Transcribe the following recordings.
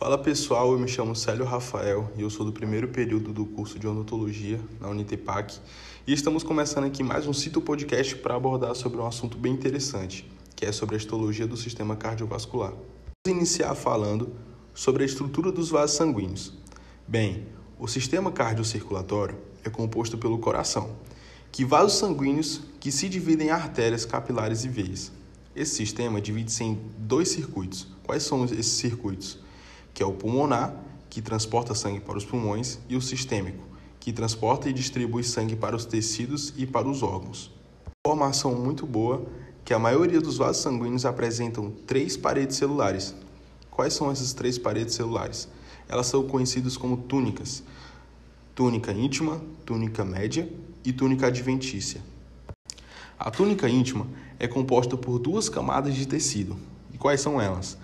Fala pessoal, eu me chamo Célio Rafael e eu sou do primeiro período do curso de odontologia na Unitepac e estamos começando aqui mais um Cito Podcast para abordar sobre um assunto bem interessante, que é sobre a histologia do sistema cardiovascular. Vamos iniciar falando sobre a estrutura dos vasos sanguíneos. Bem, o sistema cardiocirculatório é composto pelo coração, que vasos sanguíneos que se dividem em artérias, capilares e veias. Esse sistema divide-se em dois circuitos. Quais são esses circuitos? Que é o pulmonar, que transporta sangue para os pulmões, e o sistêmico, que transporta e distribui sangue para os tecidos e para os órgãos. Formação muito boa que a maioria dos vasos sanguíneos apresentam três paredes celulares. Quais são essas três paredes celulares? Elas são conhecidas como túnicas: túnica íntima, túnica média e túnica adventícia. A túnica íntima é composta por duas camadas de tecido. E quais são elas?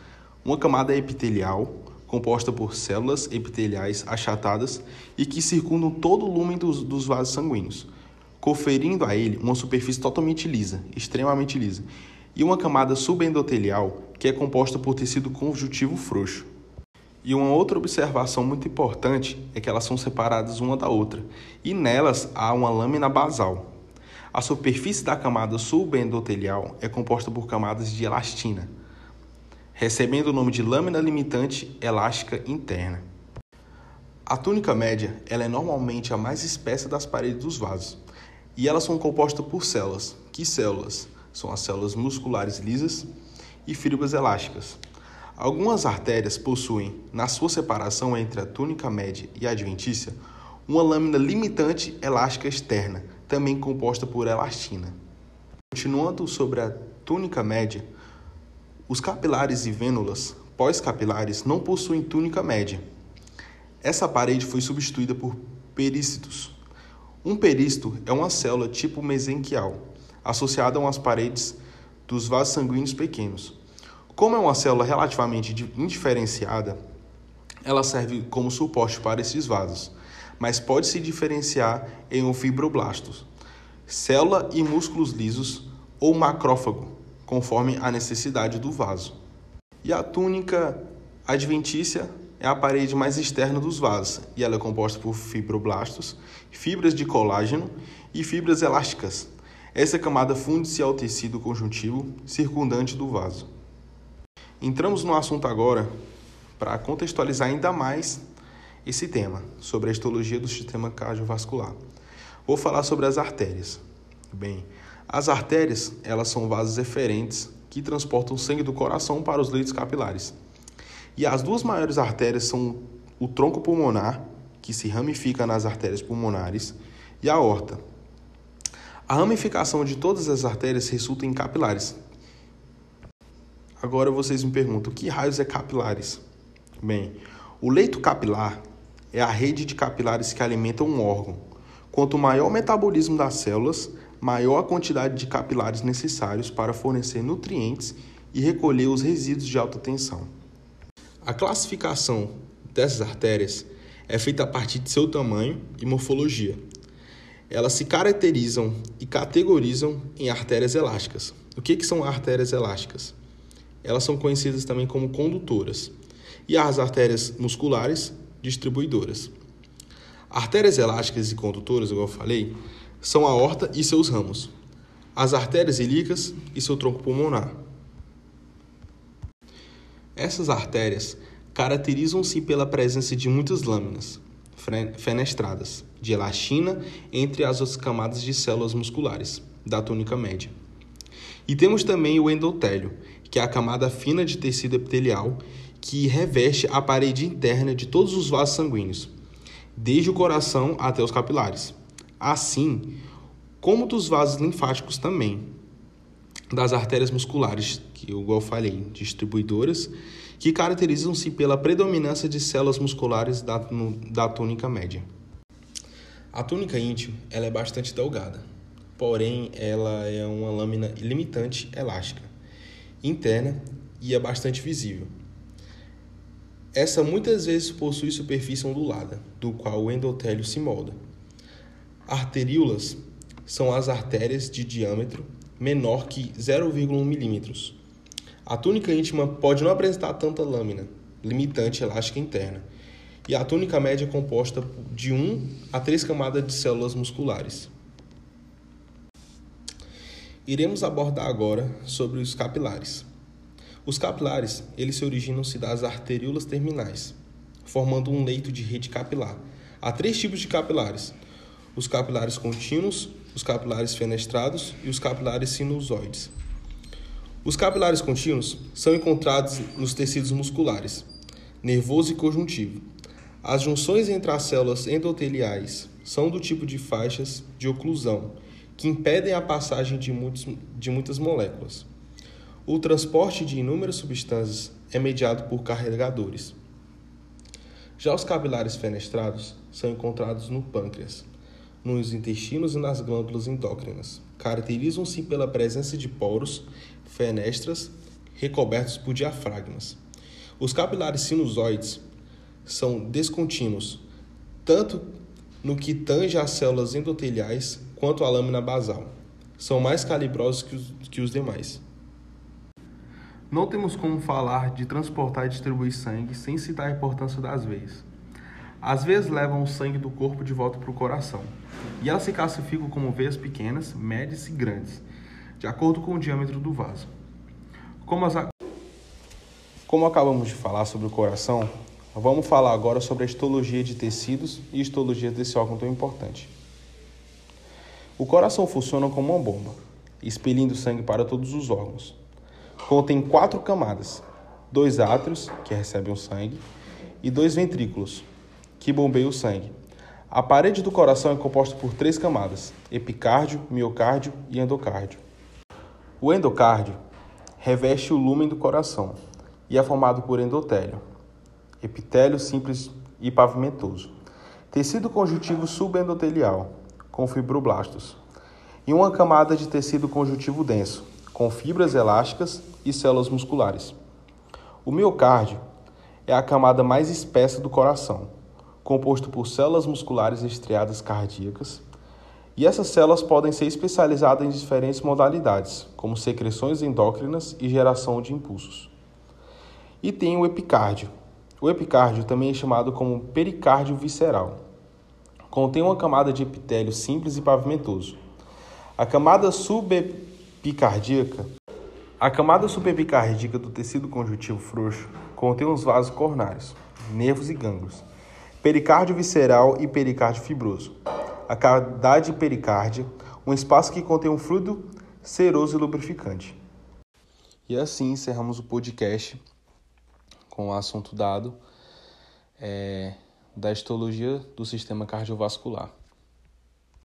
Uma camada epitelial, composta por células epiteliais achatadas e que circundam todo o lumen dos, dos vasos sanguíneos, conferindo a ele uma superfície totalmente lisa, extremamente lisa, e uma camada subendotelial que é composta por tecido conjuntivo frouxo. E uma outra observação muito importante é que elas são separadas uma da outra, e nelas há uma lâmina basal. A superfície da camada subendotelial é composta por camadas de elastina, recebendo o nome de lâmina limitante elástica interna. A túnica média ela é normalmente a mais espessa das paredes dos vasos, e elas são compostas por células. Que células? São as células musculares lisas e fibras elásticas. Algumas artérias possuem, na sua separação entre a túnica média e a adventícia, uma lâmina limitante elástica externa, também composta por elastina. Continuando sobre a túnica média, os capilares e vênulas pós-capilares não possuem túnica média. Essa parede foi substituída por perícitos. Um perícito é uma célula tipo mesenquial, associada umas paredes dos vasos sanguíneos pequenos. Como é uma célula relativamente indiferenciada, ela serve como suporte para esses vasos, mas pode se diferenciar em um fibroblastos, célula e músculos lisos ou macrófago, conforme a necessidade do vaso. E a túnica adventícia é a parede mais externa dos vasos, e ela é composta por fibroblastos, fibras de colágeno e fibras elásticas. Essa camada funde-se ao tecido conjuntivo circundante do vaso. Entramos no assunto agora para contextualizar ainda mais esse tema, sobre a histologia do sistema cardiovascular. Vou falar sobre as artérias. Bem, as artérias, elas são vasos eferentes que transportam sangue do coração para os leitos capilares. E as duas maiores artérias são o tronco pulmonar, que se ramifica nas artérias pulmonares, e a aorta. A ramificação de todas as artérias resulta em capilares. Agora vocês me perguntam, que raios é capilares? Bem, o leito capilar é a rede de capilares que alimenta um órgão. Quanto maior o metabolismo das células, maior a quantidade de capilares necessários para fornecer nutrientes e recolher os resíduos de alta tensão. A classificação dessas artérias é feita a partir de seu tamanho e morfologia. Elas se caracterizam e categorizam em artérias elásticas. O que, que são artérias elásticas? Elas são conhecidas também como condutoras. E as artérias musculares, distribuidoras. Artérias elásticas e condutoras, como eu falei, são a aorta e seus ramos, as artérias ilíacas e seu tronco pulmonar. Essas artérias caracterizam-se pela presença de muitas lâminas fenestradas de elastina entre as camadas de células musculares da túnica média. E temos também o endotélio, que é a camada fina de tecido epitelial que reveste a parede interna de todos os vasos sanguíneos, desde o coração até os capilares assim como dos vasos linfáticos também, das artérias musculares, que eu igual falei, distribuidoras, que caracterizam-se pela predominância de células musculares da, no, da túnica média. A túnica íntima ela é bastante delgada, porém ela é uma lâmina limitante elástica, interna e é bastante visível. Essa muitas vezes possui superfície ondulada, do qual o endotélio se molda. Arteríolas são as artérias de diâmetro menor que 0,1 milímetros. A túnica íntima pode não apresentar tanta lâmina limitante elástica interna, e a túnica média é composta de 1 a 3 camadas de células musculares. Iremos abordar agora sobre os capilares. Os capilares, eles se originam-se das arteríolas terminais, formando um leito de rede capilar. Há três tipos de capilares: os capilares contínuos, os capilares fenestrados e os capilares sinusoides. Os capilares contínuos são encontrados nos tecidos musculares, nervoso e conjuntivo. As junções entre as células endoteliais são do tipo de faixas de oclusão, que impedem a passagem de, muitos, de muitas moléculas. O transporte de inúmeras substâncias é mediado por carregadores. Já os capilares fenestrados são encontrados no pâncreas, nos intestinos e nas glândulas endócrinas. Caracterizam-se pela presença de poros, fenestras, recobertos por diafragmas. Os capilares sinusoides são descontínuos, tanto no que tange às células endoteliais quanto à lâmina basal. São mais calibrosos que os, que os demais. Não temos como falar de transportar e distribuir sangue sem citar a importância das veias. As veias levam o sangue do corpo de volta para o coração, e elas se classificam como veias pequenas, médias e grandes, de acordo com o diâmetro do vaso. Como, as... como acabamos de falar sobre o coração, vamos falar agora sobre a histologia de tecidos e histologia desse órgão tão importante. O coração funciona como uma bomba, expelindo sangue para todos os órgãos. Contém quatro camadas: dois átrios, que recebem o sangue, e dois ventrículos, que bombeiam o sangue. A parede do coração é composta por três camadas: epicárdio, miocárdio e endocárdio. O endocárdio reveste o lúmen do coração e é formado por endotélio, epitélio simples e pavimentoso, tecido conjuntivo subendotelial, com fibroblastos, e uma camada de tecido conjuntivo denso, com fibras elásticas e células musculares. O miocárdio é a camada mais espessa do coração, composto por células musculares estriadas cardíacas, e essas células podem ser especializadas em diferentes modalidades, como secreções endócrinas e geração de impulsos. E tem o epicárdio. O epicárdio também é chamado como pericárdio visceral. Contém uma camada de epitélio simples e pavimentoso. A camada subepicardíaca a camada subepicardíaca do tecido conjuntivo frouxo contém os vasos coronários, nervos e gânglios, pericárdio visceral e pericárdio fibroso. A cavidade pericárdia, um espaço que contém um fluido seroso e lubrificante. E assim encerramos o podcast com o assunto dado é, da histologia do sistema cardiovascular.